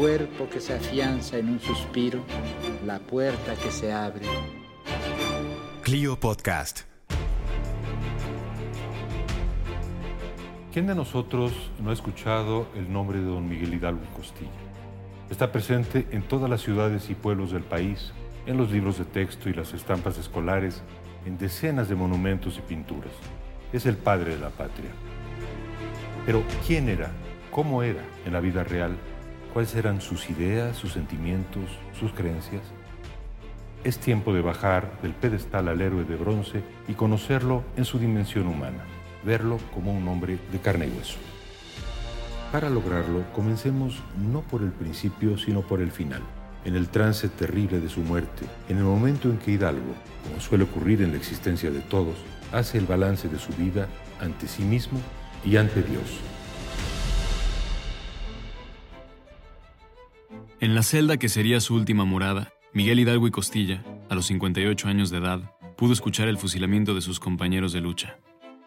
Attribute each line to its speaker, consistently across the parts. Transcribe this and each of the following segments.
Speaker 1: Cuerpo que se afianza en un suspiro, la puerta que se abre.
Speaker 2: Clio Podcast.
Speaker 3: ¿Quién de nosotros no ha escuchado el nombre de don Miguel Hidalgo Costilla? Está presente en todas las ciudades y pueblos del país, en los libros de texto y las estampas escolares, en decenas de monumentos y pinturas. Es el padre de la patria. Pero ¿quién era? ¿Cómo era en la vida real? ¿Cuáles eran sus ideas, sus sentimientos, sus creencias? Es tiempo de bajar del pedestal al héroe de bronce y conocerlo en su dimensión humana, verlo como un hombre de carne y hueso. Para lograrlo, comencemos no por el principio, sino por el final, en el trance terrible de su muerte, en el momento en que Hidalgo, como suele ocurrir en la existencia de todos, hace el balance de su vida ante sí mismo y ante Dios.
Speaker 4: En la celda que sería su última morada, Miguel Hidalgo y Costilla, a los 58 años de edad, pudo escuchar el fusilamiento de sus compañeros de lucha,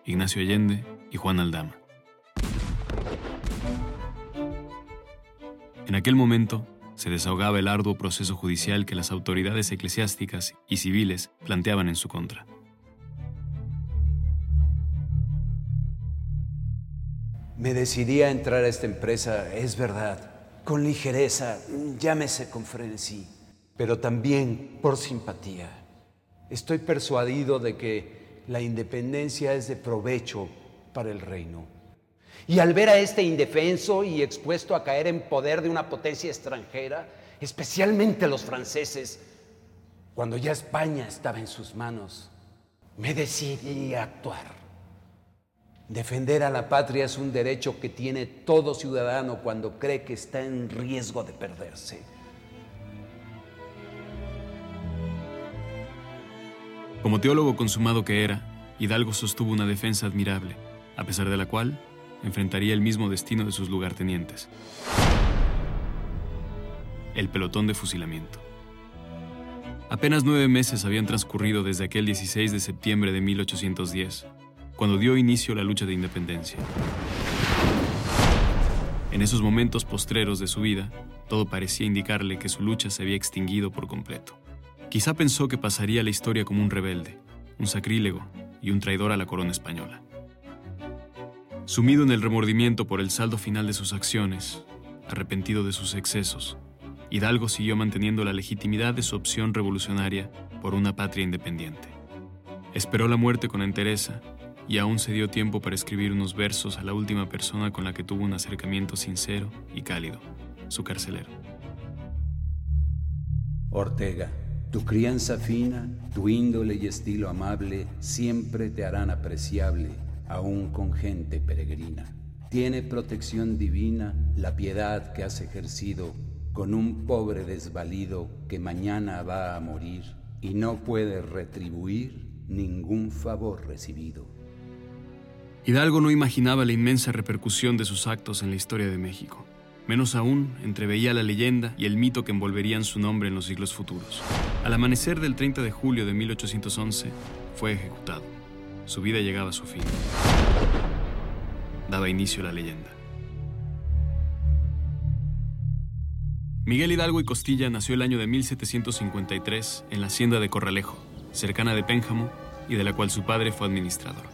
Speaker 4: Ignacio Allende y Juan Aldama. En aquel momento, se desahogaba el arduo proceso judicial que las autoridades eclesiásticas y civiles planteaban en su contra.
Speaker 5: Me decidí a entrar a esta empresa, es verdad, con ligereza, llámese con frenesí, pero también por simpatía. Estoy persuadido de que la independencia es de provecho para el reino. Y al ver a este indefenso y expuesto a caer en poder de una potencia extranjera, especialmente los franceses, cuando ya España estaba en sus manos, me decidí a actuar. Defender a la patria es un derecho que tiene todo ciudadano cuando cree que está en riesgo de perderse.
Speaker 4: Como teólogo consumado que era, Hidalgo sostuvo una defensa admirable, a pesar de la cual enfrentaría el mismo destino de sus lugartenientes. El pelotón de fusilamiento. Apenas nueve meses habían transcurrido desde aquel 16 de septiembre de 1810, cuando dio inicio la lucha de independencia. En esos momentos postreros de su vida, todo parecía indicarle que su lucha se había extinguido por completo. Quizá pensó que pasaría la historia como un rebelde, un sacrílego y un traidor a la corona española. Sumido en el remordimiento por el saldo final de sus acciones, arrepentido de sus excesos, Hidalgo siguió manteniendo la legitimidad de su opción revolucionaria por una patria independiente. Esperó la muerte con entereza y aún se dio tiempo para escribir unos versos a la última persona con la que tuvo un acercamiento sincero y cálido, su carcelero.
Speaker 5: Ortega, tu crianza fina, tu índole y estilo amable siempre te harán apreciable, aún con gente peregrina. Tiene protección divina la piedad que has ejercido con un pobre desvalido que mañana va a morir y no puede retribuir ningún favor recibido.
Speaker 4: Hidalgo no imaginaba la inmensa repercusión de sus actos en la historia de México. Menos aún, entreveía la leyenda y el mito que envolverían su nombre en los siglos futuros. Al amanecer del 30 de julio de 1811, fue ejecutado. Su vida llegaba a su fin. Daba inicio la leyenda. Miguel Hidalgo y Costilla nació el año de 1753 en la hacienda de Corralejo, cercana de Pénjamo, y de la cual su padre fue administrador.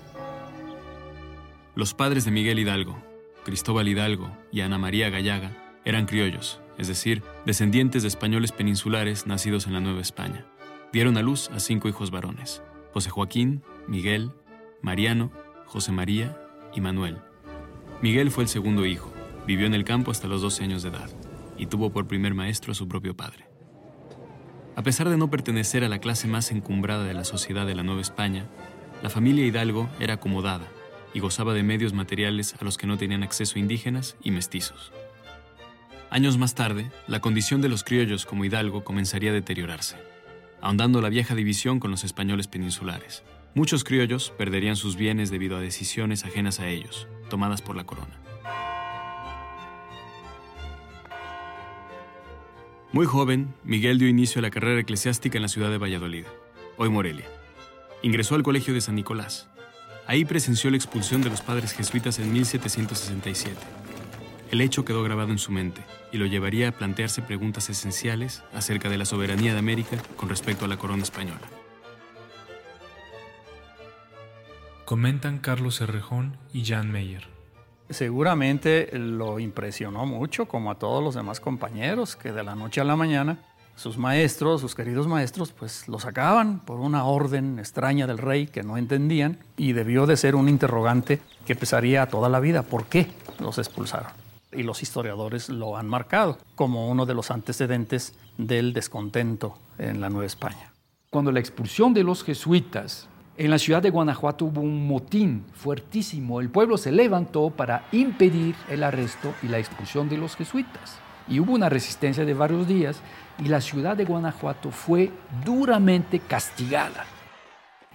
Speaker 4: Los padres de Miguel Hidalgo, Cristóbal Hidalgo y Ana María Gallaga, eran criollos, es decir, descendientes de españoles peninsulares nacidos en la Nueva España. Dieron a luz a cinco hijos varones, José Joaquín, Miguel, Mariano, José María y Manuel. Miguel fue el segundo hijo, vivió en el campo hasta los 12 años de edad y tuvo por primer maestro a su propio padre. A pesar de no pertenecer a la clase más encumbrada de la sociedad de la Nueva España, la familia Hidalgo era acomodada y gozaba de medios materiales a los que no tenían acceso indígenas y mestizos. Años más tarde, la condición de los criollos como Hidalgo comenzaría a deteriorarse, ahondando la vieja división con los españoles peninsulares. Muchos criollos perderían sus bienes debido a decisiones ajenas a ellos, tomadas por la corona. Muy joven, Miguel dio inicio a la carrera eclesiástica en la ciudad de Valladolid, hoy Morelia. Ingresó al Colegio de San Nicolás. Ahí presenció la expulsión de los padres jesuitas en 1767. El hecho quedó grabado en su mente y lo llevaría a plantearse preguntas esenciales acerca de la soberanía de América con respecto a la corona española.
Speaker 6: Comentan Carlos Herrejón y Jan Meyer.
Speaker 7: Seguramente lo impresionó mucho, como a todos los demás compañeros, que de la noche a la mañana sus maestros, sus queridos maestros, pues lo sacaban por una orden extraña del rey que no entendían y debió de ser un interrogante que pesaría toda la vida. ¿Por qué los expulsaron? Y los historiadores lo han marcado como uno de los antecedentes del descontento en la Nueva España.
Speaker 8: Cuando la expulsión de los jesuitas en la ciudad de Guanajuato hubo un motín fuertísimo. El pueblo se levantó para impedir el arresto y la expulsión de los jesuitas. Y hubo una resistencia de varios días y la ciudad de Guanajuato fue duramente castigada.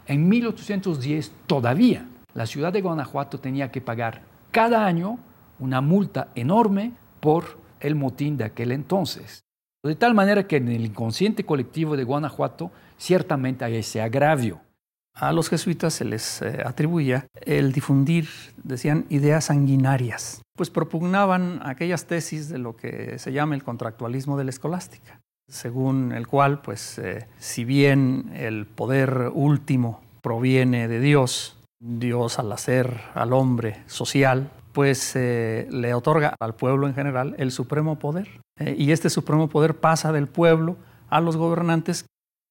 Speaker 8: En 1810 todavía la ciudad de Guanajuato tenía que pagar cada año una multa enorme por el motín de aquel entonces. De tal manera que en el inconsciente colectivo de Guanajuato ciertamente hay ese agravio.
Speaker 7: A los jesuitas se les eh, atribuía el difundir, decían, ideas sanguinarias, pues propugnaban aquellas tesis de lo que se llama el contractualismo de la escolástica, según el cual, pues, eh, si bien el poder último proviene de Dios, Dios al hacer al hombre social, pues eh, le otorga al pueblo en general el supremo poder. y este supremo poder pasa del pueblo a los gobernantes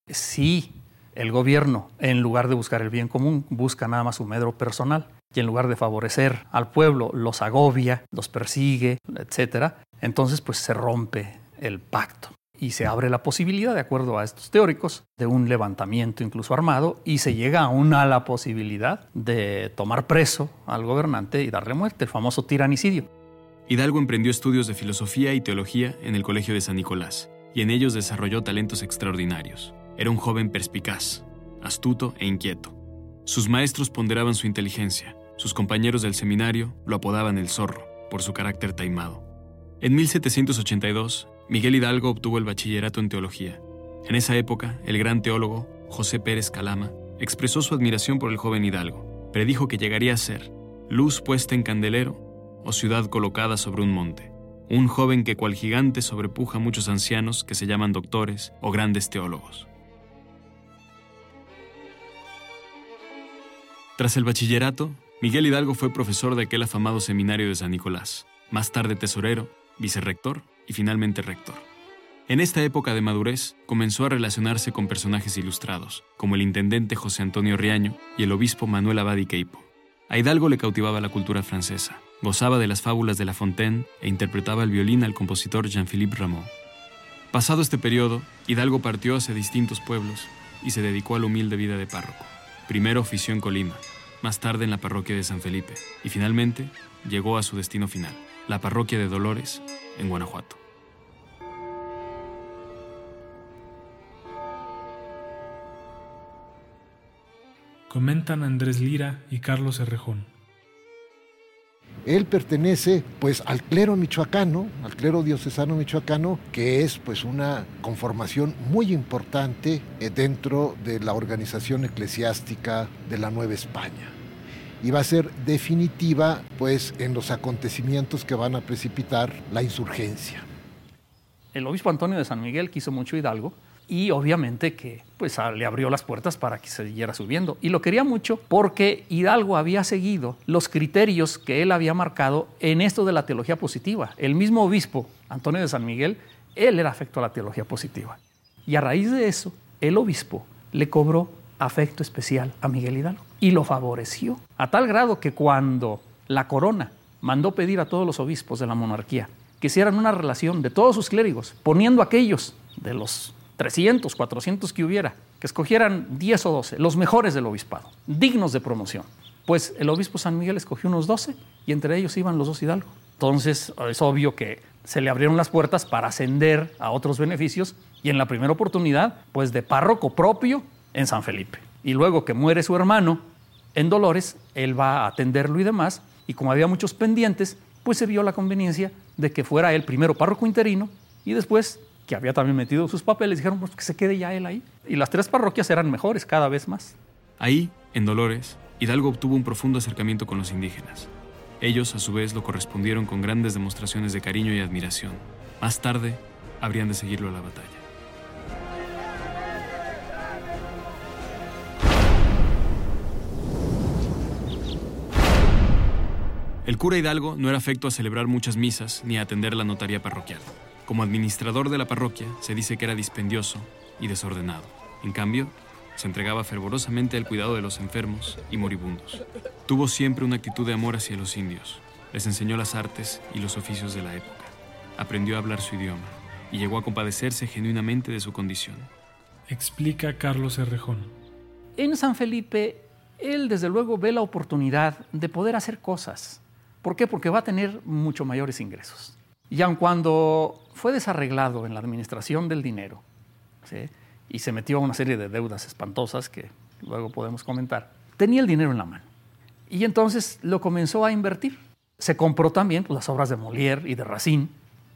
Speaker 7: si el gobierno, en lugar de buscar el bien común, busca nada más su medro personal y en lugar de favorecer al pueblo, los agobia, los persigue, etc. Entonces, pues se rompe el pacto y se abre la posibilidad, de acuerdo a estos teóricos, de un levantamiento incluso armado y se llega aún a la posibilidad de tomar preso al gobernante y darle muerte, el famoso tiranicidio.
Speaker 4: Hidalgo emprendió estudios de filosofía y teología en el Colegio de San Nicolás y en ellos desarrolló talentos extraordinarios. Era un joven perspicaz, astuto e inquieto. Sus maestros ponderaban su inteligencia. Sus compañeros del seminario lo apodaban el zorro, por su carácter taimado. En 1782, Miguel Hidalgo obtuvo el bachillerato en teología. En esa época, el gran teólogo, José Pérez Calama, expresó su admiración por el joven Hidalgo. Predijo que llegaría a ser luz puesta en candelero o ciudad colocada sobre un monte. Un joven que cual gigante sobrepuja a muchos ancianos que se llaman doctores o grandes teólogos. Tras el bachillerato, Miguel Hidalgo fue profesor de aquel afamado seminario de San Nicolás, más tarde tesorero, vicerrector y finalmente rector. En esta época de madurez comenzó a relacionarse con personajes ilustrados, como el intendente José Antonio Riaño y el obispo Manuel Abadi Queipo. A Hidalgo le cautivaba la cultura francesa, gozaba de las fábulas de La Fontaine e interpretaba el violín al compositor Jean-Philippe Rameau. Pasado este periodo, Hidalgo partió hacia distintos pueblos y se dedicó a la humilde vida de párroco. Primero ofició en Colima, más tarde en la parroquia de San Felipe y finalmente llegó a su destino final, la parroquia de Dolores, en Guanajuato.
Speaker 6: Comentan Andrés Lira y Carlos Herrejón.
Speaker 9: Él pertenece pues al clero michoacano, al clero diocesano michoacano, que es pues una conformación muy importante eh, dentro de la organización eclesiástica de la Nueva España. Y va a ser definitiva pues en los acontecimientos que van a precipitar la insurgencia.
Speaker 7: El obispo Antonio de San Miguel quiso mucho Hidalgo y obviamente que pues le abrió las puertas para que siguiera subiendo y lo quería mucho porque Hidalgo había seguido los criterios que él había marcado en esto de la teología positiva. El mismo obispo Antonio de San Miguel, él era afecto a la teología positiva. Y a raíz de eso, el obispo le cobró afecto especial a Miguel Hidalgo y lo favoreció a tal grado que cuando la corona mandó pedir a todos los obispos de la monarquía que hicieran una relación de todos sus clérigos, poniendo aquellos de los 300, 400 que hubiera, que escogieran 10 o 12, los mejores del obispado, dignos de promoción. Pues el obispo San Miguel escogió unos 12 y entre ellos iban los dos Hidalgo. Entonces es obvio que se le abrieron las puertas para ascender a otros beneficios y en la primera oportunidad, pues de párroco propio en San Felipe. Y luego que muere su hermano en Dolores, él va a atenderlo y demás, y como había muchos pendientes, pues se vio la conveniencia de que fuera él primero párroco interino y después, que había también metido sus papeles, dijeron pues que se quede ya él ahí. Y las tres parroquias eran mejores cada vez más.
Speaker 4: Ahí, en Dolores, Hidalgo obtuvo un profundo acercamiento con los indígenas. Ellos, a su vez, lo correspondieron con grandes demostraciones de cariño y admiración. Más tarde, habrían de seguirlo a la batalla. El cura Hidalgo no era afecto a celebrar muchas misas ni a atender la notaría parroquial. Como administrador de la parroquia, se dice que era dispendioso y desordenado. En cambio, se entregaba fervorosamente al cuidado de los enfermos y moribundos. Tuvo siempre una actitud de amor hacia los indios. Les enseñó las artes y los oficios de la época. Aprendió a hablar su idioma y llegó a compadecerse genuinamente de su condición.
Speaker 6: Explica Carlos Herrejón.
Speaker 7: En San Felipe, él desde luego ve la oportunidad de poder hacer cosas. ¿Por qué? Porque va a tener mucho mayores ingresos. Y aun cuando fue desarreglado en la administración del dinero y se metió a una serie de deudas espantosas que luego podemos comentar, tenía el dinero en la mano. Y entonces lo comenzó a invertir. Se compró también pues, las obras de Molière y de Racine.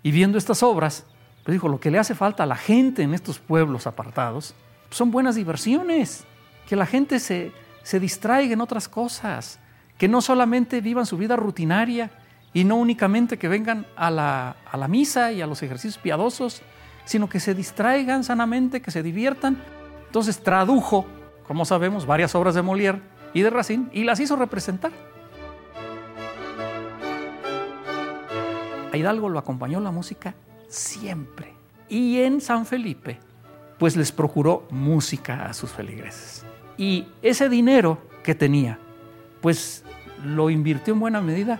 Speaker 7: Y viendo estas obras, pues dijo, lo que le hace falta a la gente en estos pueblos apartados son buenas diversiones, que la gente se, se distraiga en otras cosas, que no solamente vivan su vida rutinaria y no únicamente que vengan a la, a la misa y a los ejercicios piadosos, sino que se distraigan sanamente, que se diviertan. Entonces tradujo, como sabemos, varias obras de Molière y de Racine y las hizo representar. A Hidalgo lo acompañó la música siempre. Y en San Felipe, pues les procuró música a sus feligreses. Y ese dinero que tenía, pues lo invirtió en buena medida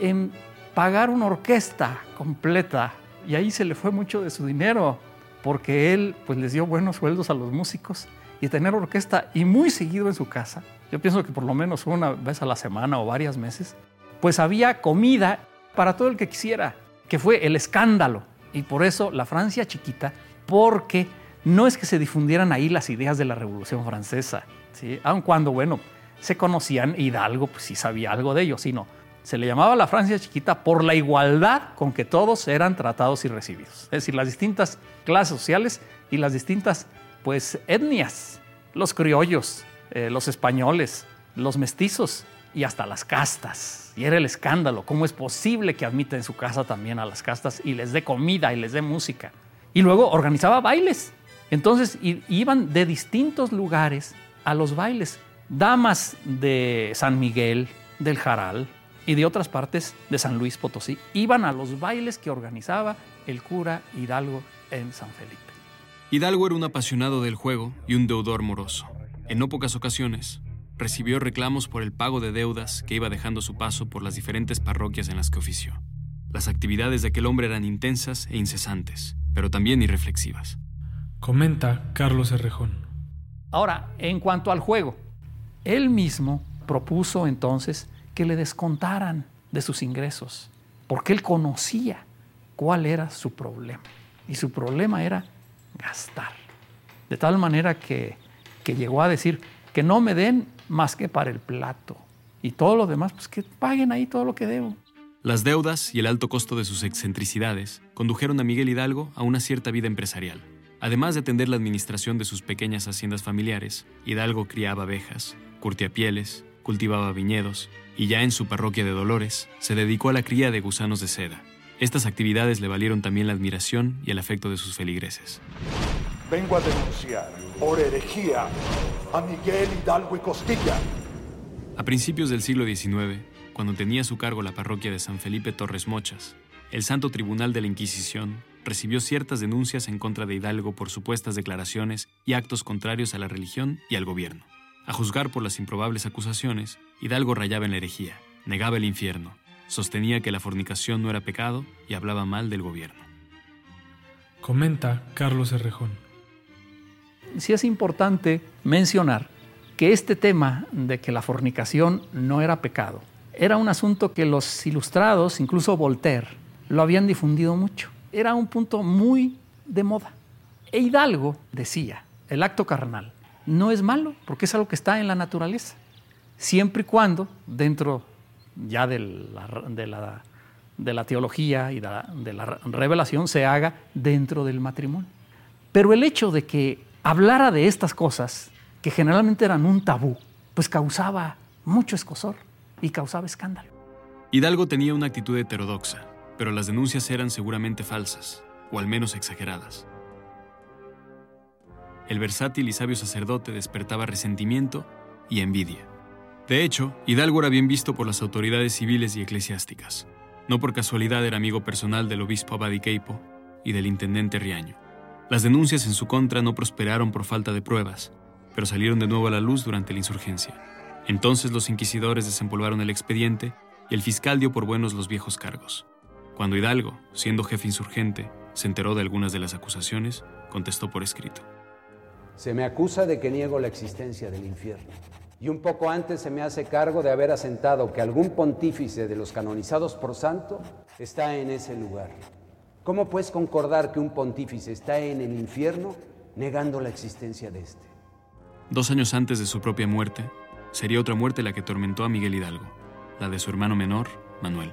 Speaker 7: en pagar una orquesta completa. Y ahí se le fue mucho de su dinero, porque él pues les dio buenos sueldos a los músicos y tener orquesta y muy seguido en su casa. Yo pienso que por lo menos una vez a la semana o varias meses, pues había comida para todo el que quisiera, que fue el escándalo. Y por eso la Francia chiquita, porque no es que se difundieran ahí las ideas de la Revolución Francesa, ¿sí? aun cuando, bueno, se conocían Hidalgo, pues sí sabía algo de ello, sino se le llamaba la Francia chiquita por la igualdad con que todos eran tratados y recibidos. Es decir, las distintas clases sociales y las distintas pues etnias, los criollos, eh, los españoles, los mestizos y hasta las castas. Y era el escándalo, ¿cómo es posible que admita en su casa también a las castas y les dé comida y les dé música? Y luego organizaba bailes. Entonces iban de distintos lugares a los bailes damas de San Miguel, del Jaral y de otras partes de San Luis Potosí iban a los bailes que organizaba el cura Hidalgo en San Felipe.
Speaker 4: Hidalgo era un apasionado del juego y un deudor moroso. En no pocas ocasiones, recibió reclamos por el pago de deudas que iba dejando su paso por las diferentes parroquias en las que ofició. Las actividades de aquel hombre eran intensas e incesantes, pero también irreflexivas.
Speaker 6: Comenta Carlos Herrejón.
Speaker 7: Ahora, en cuanto al juego, él mismo propuso entonces que le descontaran de sus ingresos, porque él conocía cuál era su problema. Y su problema era gastar. De tal manera que, que llegó a decir que no me den más que para el plato. Y todo lo demás, pues que paguen ahí todo lo que debo.
Speaker 4: Las deudas y el alto costo de sus excentricidades condujeron a Miguel Hidalgo a una cierta vida empresarial. Además de atender la administración de sus pequeñas haciendas familiares, Hidalgo criaba abejas, curtía pieles, cultivaba viñedos y ya en su parroquia de Dolores se dedicó a la cría de gusanos de seda. Estas actividades le valieron también la admiración y el afecto de sus feligreses.
Speaker 10: Vengo a denunciar por herejía a Miguel Hidalgo y Costilla.
Speaker 4: A principios del siglo XIX, cuando tenía a su cargo la parroquia de San Felipe Torres Mochas, el Santo Tribunal de la Inquisición recibió ciertas denuncias en contra de Hidalgo por supuestas declaraciones y actos contrarios a la religión y al gobierno. A juzgar por las improbables acusaciones, Hidalgo rayaba en la herejía, negaba el infierno, sostenía que la fornicación no era pecado y hablaba mal del gobierno.
Speaker 6: Comenta Carlos Herrejón.
Speaker 7: sí es importante mencionar que este tema de que la fornicación no era pecado, era un asunto que los ilustrados, incluso Voltaire, lo habían difundido mucho. Era un punto muy de moda. E Hidalgo decía, el acto carnal no es malo, porque es algo que está en la naturaleza, siempre y cuando, dentro ya de la, de la, teología y de la, de la revelación, se haga dentro del matrimonio. Pero el hecho de que hablara de estas cosas, que generalmente eran un tabú, pues causaba mucho escosor y causaba escándalo.
Speaker 4: Hidalgo tenía una actitud heterodoxa, pero las denuncias eran seguramente falsas, o al menos exageradas. El versátil y sabio sacerdote despertaba resentimiento y envidia. De hecho, Hidalgo era bien visto por las autoridades civiles y eclesiásticas. No por casualidad era amigo personal del obispo Abadiqueipo y del intendente Riaño. Las denuncias en su contra no prosperaron por falta de pruebas, pero salieron de nuevo a la luz durante la insurgencia. Entonces los inquisidores desempolvaron el expediente y el fiscal dio por buenos los viejos cargos. Cuando Hidalgo, siendo jefe insurgente, se enteró de algunas de las acusaciones, contestó por escrito.
Speaker 5: Se me acusa de que niego la existencia del infierno. Y un poco antes se me hace cargo de haber asentado que algún pontífice de los canonizados por santo está en ese lugar. ¿Cómo puedes concordar que un pontífice está en el infierno negando la existencia de este?
Speaker 4: Dos años antes de su propia muerte, sería otra muerte la que atormentó a Miguel Hidalgo, la de su hermano menor, Manuel.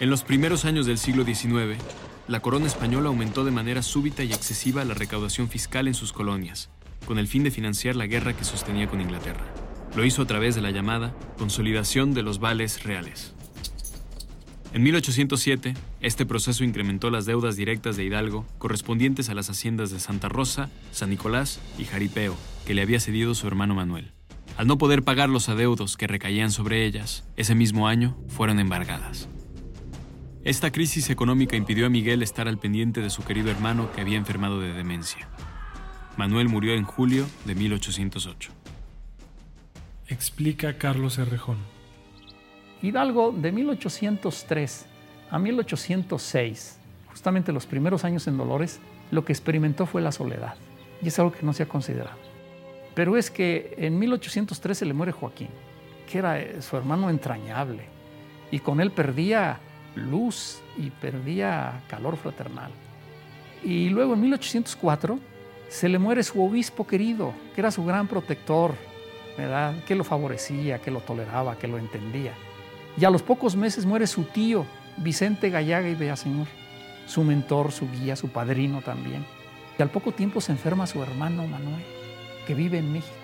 Speaker 4: En los primeros años del siglo XIX, la corona española aumentó de manera súbita y excesiva la recaudación fiscal en sus colonias, con el fin de financiar la guerra que sostenía con Inglaterra. Lo hizo a través de la llamada consolidación de los vales reales. En 1807, este proceso incrementó las deudas directas de Hidalgo correspondientes a las haciendas de Santa Rosa, San Nicolás y Jaripeo, que le había cedido su hermano Manuel. Al no poder pagar los adeudos que recaían sobre ellas, ese mismo año fueron embargadas. Esta crisis económica impidió a Miguel estar al pendiente de su querido hermano que había enfermado de demencia. Manuel murió en julio de 1808
Speaker 6: explica Carlos Herrejón.
Speaker 7: Hidalgo de 1803 a 1806, justamente los primeros años en Dolores, lo que experimentó fue la soledad. Y es algo que no se ha considerado. Pero es que en 1813 le muere Joaquín, que era eh, su hermano entrañable, y con él perdía luz y perdía calor fraternal. Y luego en 1804 se le muere su obispo querido, que era su gran protector, que lo favorecía, que lo toleraba, que lo entendía. Y a los pocos meses muere su tío, Vicente Gallaga y Beaseñor, su mentor, su guía, su padrino también. Y al poco tiempo se enferma su hermano Manuel, que vive en México.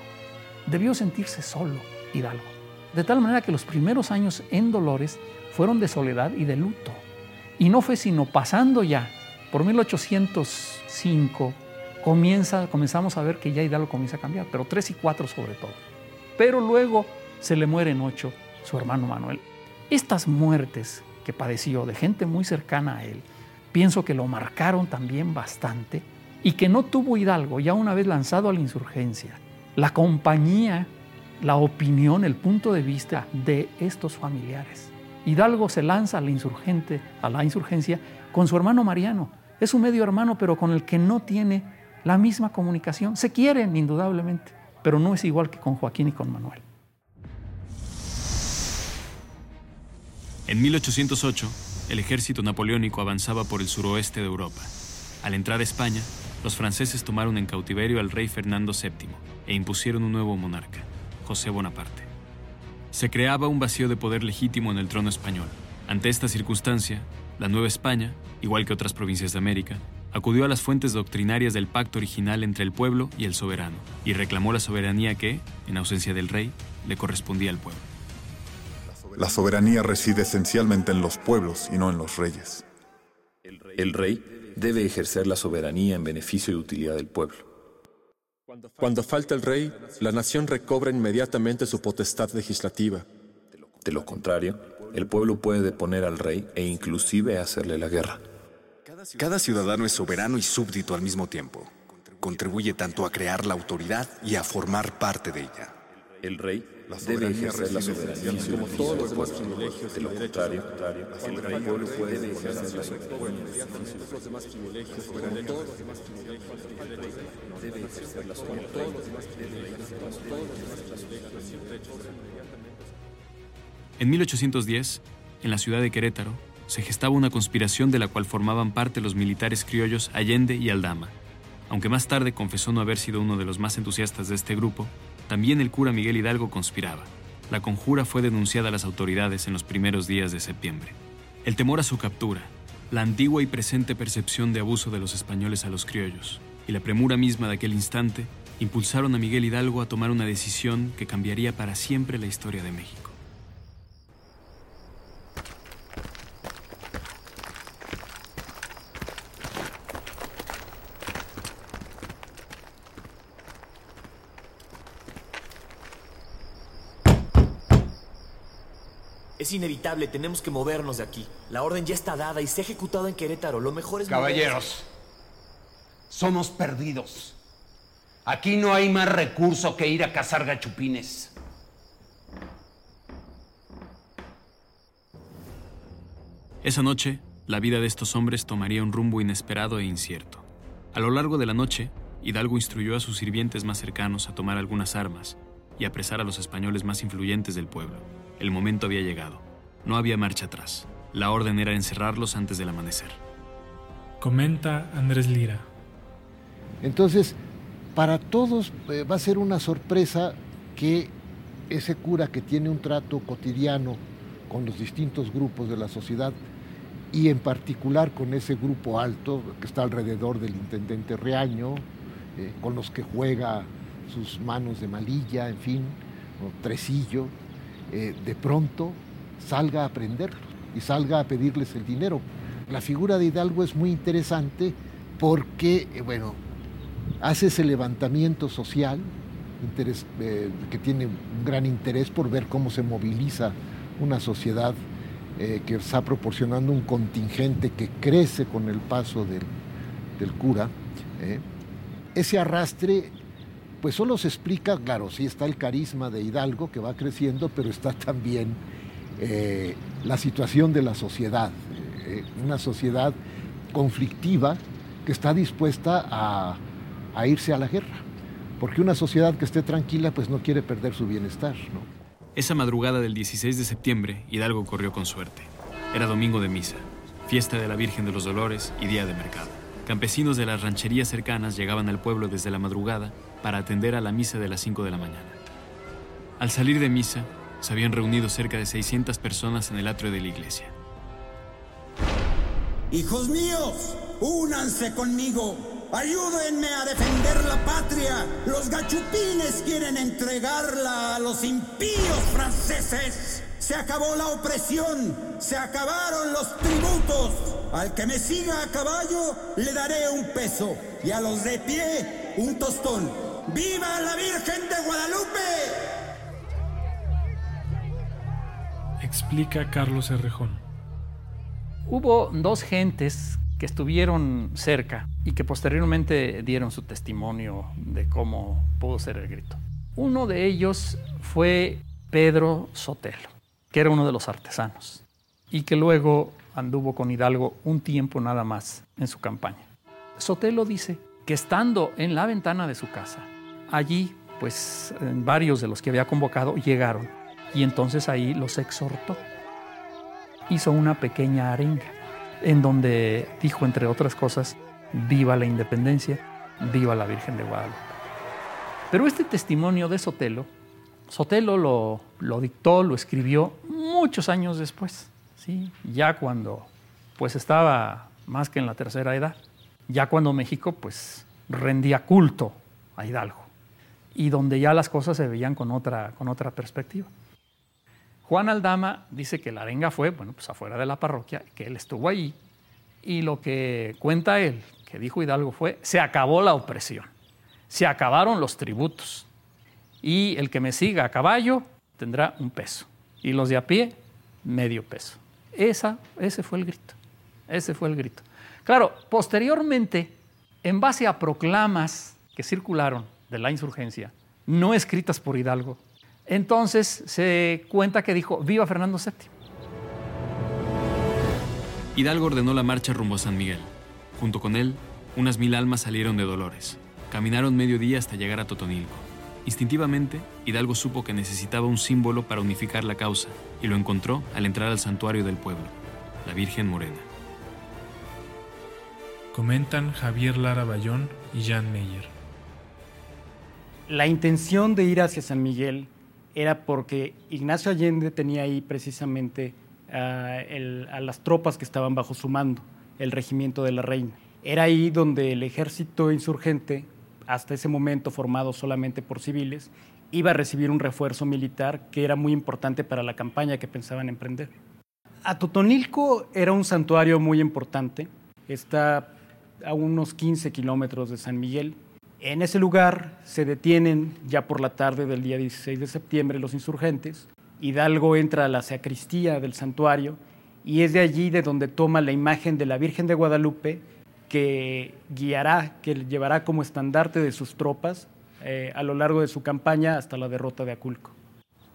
Speaker 7: Debió sentirse solo, Hidalgo. De tal manera que los primeros años en Dolores fueron de soledad y de luto. Y no fue sino pasando ya por 1805, comienza, comenzamos a ver que ya Hidalgo comienza a cambiar, pero tres y cuatro sobre todo pero luego se le muere en ocho su hermano Manuel. Estas muertes que padeció de gente muy cercana a él, pienso que lo marcaron también bastante y que no tuvo Hidalgo, ya una vez lanzado a la insurgencia, la compañía, la opinión, el punto de vista de estos familiares. Hidalgo se lanza a la insurgencia con su hermano Mariano. Es un medio hermano, pero con el que no tiene la misma comunicación. Se quieren, indudablemente pero no es igual que con Joaquín y con Manuel.
Speaker 4: En 1808, el ejército napoleónico avanzaba por el suroeste de Europa. Al entrar a España, los franceses tomaron en cautiverio al rey Fernando VII e impusieron un nuevo monarca, José Bonaparte. Se creaba un vacío de poder legítimo en el trono español. Ante esta circunstancia, la Nueva España, igual que otras provincias de América, acudió a las fuentes doctrinarias del pacto original entre el pueblo y el soberano, y reclamó la soberanía que, en ausencia del rey, le correspondía al pueblo.
Speaker 11: la soberanía reside esencialmente en los pueblos y no en los reyes.
Speaker 12: El rey debe ejercer la soberanía en beneficio y utilidad del pueblo.
Speaker 13: Cuando falta el rey, la nación recobra inmediatamente su potestad legislativa.
Speaker 12: De lo contrario, el pueblo puede deponer al rey e inclusive hacerle la guerra.
Speaker 14: Cada ciudadano es soberano y súbdito al mismo tiempo. Contribuye tanto a crear la autoridad y a formar parte de ella.
Speaker 12: El rey debe ejercer la soberanía como todos los demás privilegios. De lo contrario, el pueblo puede ejercer la soberanía. privilegios como todos los demás privilegios. Debe ejercer la soberanía. todos los demás
Speaker 4: En 1810, en la ciudad de Querétaro, se gestaba una conspiración de la cual formaban parte los militares criollos Allende y Aldama. Aunque más tarde confesó no haber sido uno de los más entusiastas de este grupo, también el cura Miguel Hidalgo conspiraba. La conjura fue denunciada a las autoridades en los primeros días de septiembre. El temor a su captura, la antigua y presente percepción de abuso de los españoles a los criollos y la premura misma de aquel instante impulsaron a Miguel Hidalgo a tomar una decisión que cambiaría para siempre la historia de México.
Speaker 15: Inevitable, tenemos que movernos de aquí. La orden ya está dada y se ha ejecutado en Querétaro. Lo mejor es...
Speaker 16: Caballeros, somos perdidos. Aquí no hay más recurso que ir a cazar gachupines.
Speaker 4: Esa noche, la vida de estos hombres tomaría un rumbo inesperado e incierto. A lo largo de la noche, Hidalgo instruyó a sus sirvientes más cercanos a tomar algunas armas y apresar a los españoles más influyentes del pueblo. El momento había llegado. No había marcha atrás. La orden era encerrarlos antes del amanecer.
Speaker 6: Comenta Andrés Lira.
Speaker 9: Entonces, para todos eh, va a ser una sorpresa que ese cura que tiene un trato cotidiano con los distintos grupos de la sociedad y en particular con ese grupo alto que está alrededor del intendente Reaño, eh, con los que juega sus manos de malilla, en fin, o tresillo, eh, de pronto salga a aprenderlo y salga a pedirles el dinero. La figura de Hidalgo es muy interesante porque, eh, bueno, hace ese levantamiento social eh, que tiene un gran interés por ver cómo se moviliza una sociedad que está proporcionando un contingente que crece con el paso del, del cura. ese arrastre pues solo se explica, claro, sí está el carisma de Hidalgo que va creciendo, pero está también eh, la situación de la sociedad, eh, una sociedad conflictiva que está dispuesta a, a, irse a la guerra, porque una sociedad que esté tranquila pues no quiere perder su bienestar. ¿no?
Speaker 4: Esa madrugada del 16 de septiembre, Hidalgo corrió con suerte. Era domingo de misa, fiesta de la Virgen de los Dolores y día de mercado. Campesinos de las rancherías cercanas llegaban al pueblo desde la madrugada para atender a la misa de las 5 de la mañana. Al salir de misa, se habían reunido cerca de 600 personas en el atrio de la iglesia.
Speaker 17: Hijos míos, únanse conmigo. Ayúdenme a defender la patria. Los gachupines quieren entregarla a los impíos franceses. Se acabó la opresión, se acabaron los tributos. Al que me siga a caballo le daré un peso y a los de pie un tostón. ¡Viva la Virgen de Guadalupe!
Speaker 6: Explica Carlos Herrejón.
Speaker 7: Hubo dos gentes que estuvieron cerca y que posteriormente dieron su testimonio de cómo pudo ser el grito. Uno de ellos fue Pedro Sotelo, que era uno de los artesanos y que luego anduvo con Hidalgo un tiempo nada más en su campaña. Sotelo dice que estando en la ventana de su casa, allí, pues varios de los que había convocado llegaron y entonces ahí los exhortó. Hizo una pequeña arenga en donde dijo, entre otras cosas, viva la independencia, viva la Virgen de Guadalupe. Pero este testimonio de Sotelo, Sotelo lo, lo dictó, lo escribió muchos años después, ¿sí? ya cuando pues estaba más que en la tercera edad, ya cuando México pues rendía culto a Hidalgo y donde ya las cosas se veían con otra, con otra perspectiva. Juan Aldama dice que la arenga fue, bueno, pues afuera de la parroquia, que él estuvo allí, y lo que cuenta él, que dijo Hidalgo, fue, se acabó la opresión, se acabaron los tributos, y el que me siga a caballo tendrá un peso, y los de a pie, medio peso. Esa, ese fue el grito, ese fue el grito. Claro, posteriormente, en base a proclamas que circularon de la insurgencia, no escritas por Hidalgo, entonces se cuenta que dijo, viva Fernando VII.
Speaker 4: Hidalgo ordenó la marcha rumbo a San Miguel. Junto con él, unas mil almas salieron de Dolores. Caminaron medio día hasta llegar a Totonilco. Instintivamente, Hidalgo supo que necesitaba un símbolo para unificar la causa y lo encontró al entrar al santuario del pueblo, la Virgen Morena.
Speaker 6: Comentan Javier Lara Bayón y Jan Meyer.
Speaker 18: La intención de ir hacia San Miguel era porque Ignacio Allende tenía ahí precisamente a, el, a las tropas que estaban bajo su mando, el regimiento de la reina. Era ahí donde el ejército insurgente, hasta ese momento formado solamente por civiles, iba a recibir un refuerzo militar que era muy importante para la campaña que pensaban emprender. Atotonilco era un santuario muy importante, está a unos 15 kilómetros de San Miguel, en ese lugar se detienen ya por la tarde del día 16 de septiembre los insurgentes. Hidalgo entra a la sacristía del santuario y es de allí de donde toma la imagen de la Virgen de Guadalupe que guiará, que llevará como estandarte de sus tropas eh, a lo largo de su campaña hasta la derrota de Aculco.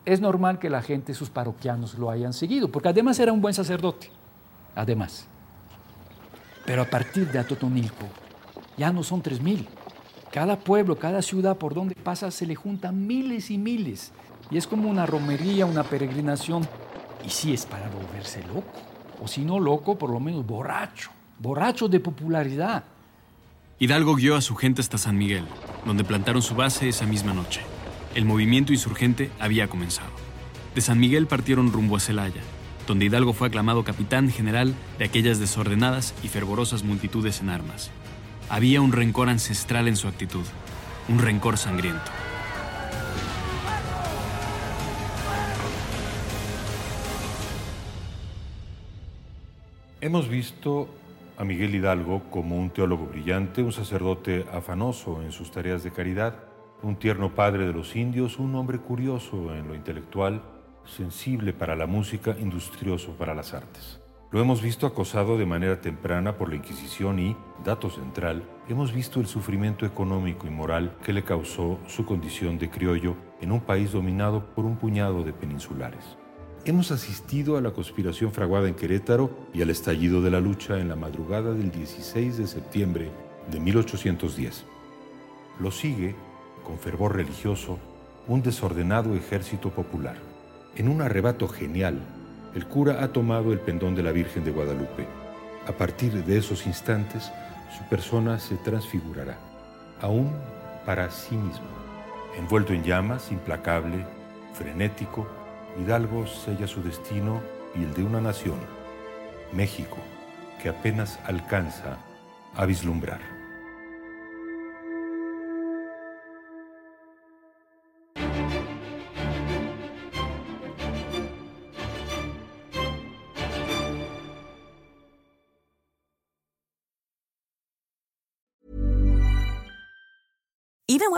Speaker 8: Es normal que la gente, sus parroquianos, lo hayan seguido, porque además era un buen sacerdote, además. Pero a partir de Atotonilco, ya no son tres mil, cada pueblo, cada ciudad por donde pasa se le juntan miles y miles. Y es como una romería, una peregrinación. Y sí es para volverse loco. O si no loco, por lo menos borracho. Borracho de popularidad.
Speaker 4: Hidalgo guió a su gente hasta San Miguel, donde plantaron su base esa misma noche. El movimiento insurgente había comenzado. De San Miguel partieron rumbo a Celaya, donde Hidalgo fue aclamado capitán general de aquellas desordenadas y fervorosas multitudes en armas. Había un rencor ancestral en su actitud, un rencor sangriento.
Speaker 3: Hemos visto a Miguel Hidalgo como un teólogo brillante, un sacerdote afanoso en sus tareas de caridad, un tierno padre de los indios, un hombre curioso en lo intelectual, sensible para la música, industrioso para las artes. Lo hemos visto acosado de manera temprana por la Inquisición y, dato central, hemos visto el sufrimiento económico y moral que le causó su condición de criollo en un país dominado por un puñado de peninsulares. Hemos asistido a la conspiración fraguada en Querétaro y al estallido de la lucha en la madrugada del 16 de septiembre de 1810. Lo sigue, con fervor religioso, un desordenado ejército popular. En un arrebato genial, el cura ha tomado el pendón de la Virgen de Guadalupe. A partir de esos instantes, su persona se transfigurará, aún para sí mismo. Envuelto en llamas, implacable, frenético, Hidalgo sella su destino y el de una nación, México, que apenas alcanza a vislumbrar.